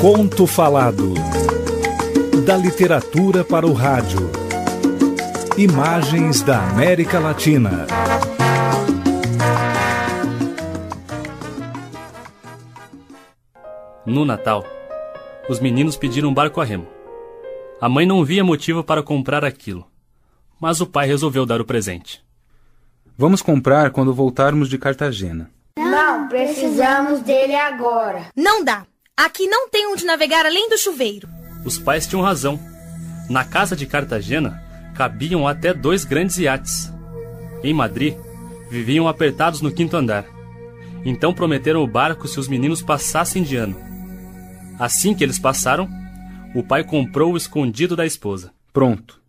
Conto Falado. Da literatura para o rádio. Imagens da América Latina. No Natal, os meninos pediram um barco a remo. A mãe não via motivo para comprar aquilo, mas o pai resolveu dar o presente. Vamos comprar quando voltarmos de Cartagena. Não, precisamos dele agora. Não dá. Aqui não tem onde navegar além do chuveiro. Os pais tinham razão. Na casa de Cartagena cabiam até dois grandes iates. Em Madrid, viviam apertados no quinto andar. Então prometeram o barco se os meninos passassem de ano. Assim que eles passaram, o pai comprou o escondido da esposa. Pronto.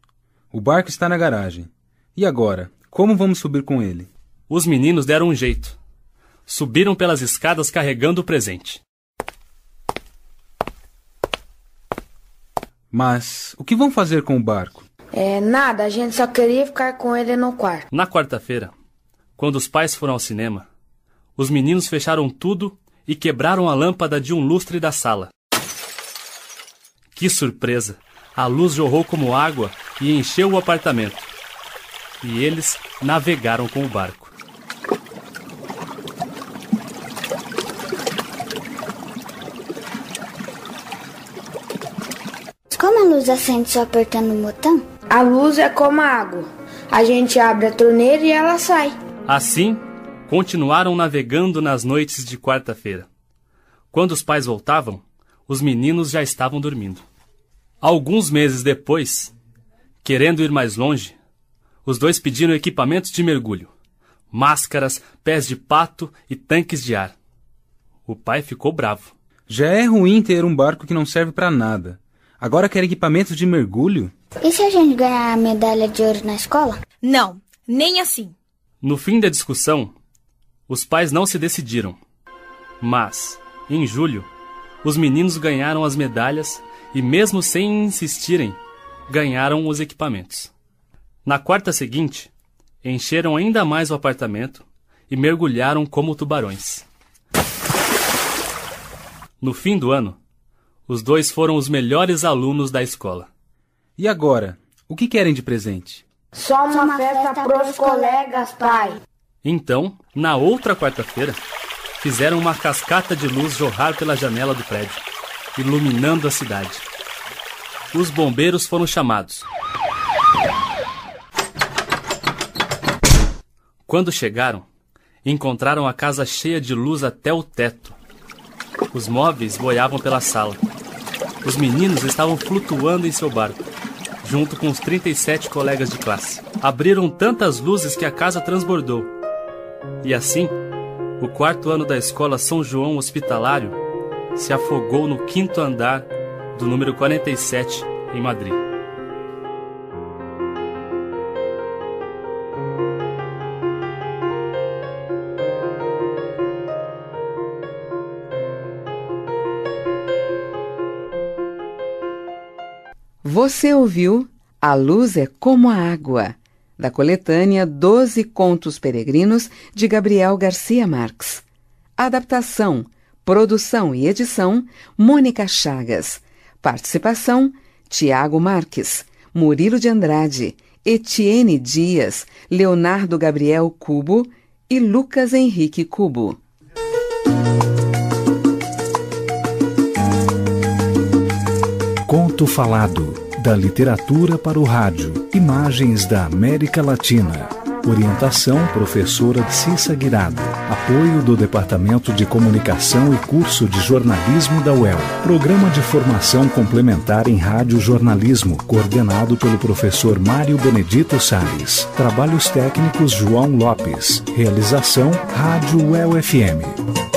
O barco está na garagem. E agora? Como vamos subir com ele? Os meninos deram um jeito. Subiram pelas escadas carregando o presente. Mas o que vão fazer com o barco? É nada, a gente só queria ficar com ele no quarto. Na quarta-feira, quando os pais foram ao cinema, os meninos fecharam tudo e quebraram a lâmpada de um lustre da sala. Que surpresa! A luz jorrou como água e encheu o apartamento. E eles navegaram com o barco. Como a luz acende só apertando o botão? A luz é como a água. A gente abre a torneira e ela sai. Assim, continuaram navegando nas noites de quarta-feira. Quando os pais voltavam, os meninos já estavam dormindo. Alguns meses depois, querendo ir mais longe, os dois pediram equipamentos de mergulho: máscaras, pés de pato e tanques de ar. O pai ficou bravo. Já é ruim ter um barco que não serve para nada. Agora quer equipamentos de mergulho? E se a gente ganhar a medalha de ouro na escola? Não, nem assim. No fim da discussão, os pais não se decidiram. Mas, em julho, os meninos ganharam as medalhas e, mesmo sem insistirem, ganharam os equipamentos. Na quarta seguinte, encheram ainda mais o apartamento e mergulharam como tubarões. No fim do ano, os dois foram os melhores alunos da escola. E agora? O que querem de presente? Só uma, Só uma festa, festa pros colegas, pai. Então, na outra quarta-feira, fizeram uma cascata de luz jorrar pela janela do prédio, iluminando a cidade. Os bombeiros foram chamados. Quando chegaram, encontraram a casa cheia de luz até o teto. Os móveis boiavam pela sala. Os meninos estavam flutuando em seu barco, junto com os 37 colegas de classe. Abriram tantas luzes que a casa transbordou. E assim, o quarto ano da escola São João Hospitalário se afogou no quinto andar do número 47 em Madrid. Você ouviu A Luz é como a Água, da coletânea Doze Contos Peregrinos, de Gabriel Garcia Marques. Adaptação, produção e edição, Mônica Chagas. Participação, Tiago Marques, Murilo de Andrade, Etienne Dias, Leonardo Gabriel Cubo e Lucas Henrique Cubo. Conto Falado, da literatura para o rádio. Imagens da América Latina. Orientação professora Cissa Guirado. Apoio do Departamento de Comunicação e Curso de Jornalismo da UEL. Programa de formação complementar em rádio jornalismo, coordenado pelo professor Mário Benedito Salles. Trabalhos técnicos João Lopes. Realização Rádio UEL FM.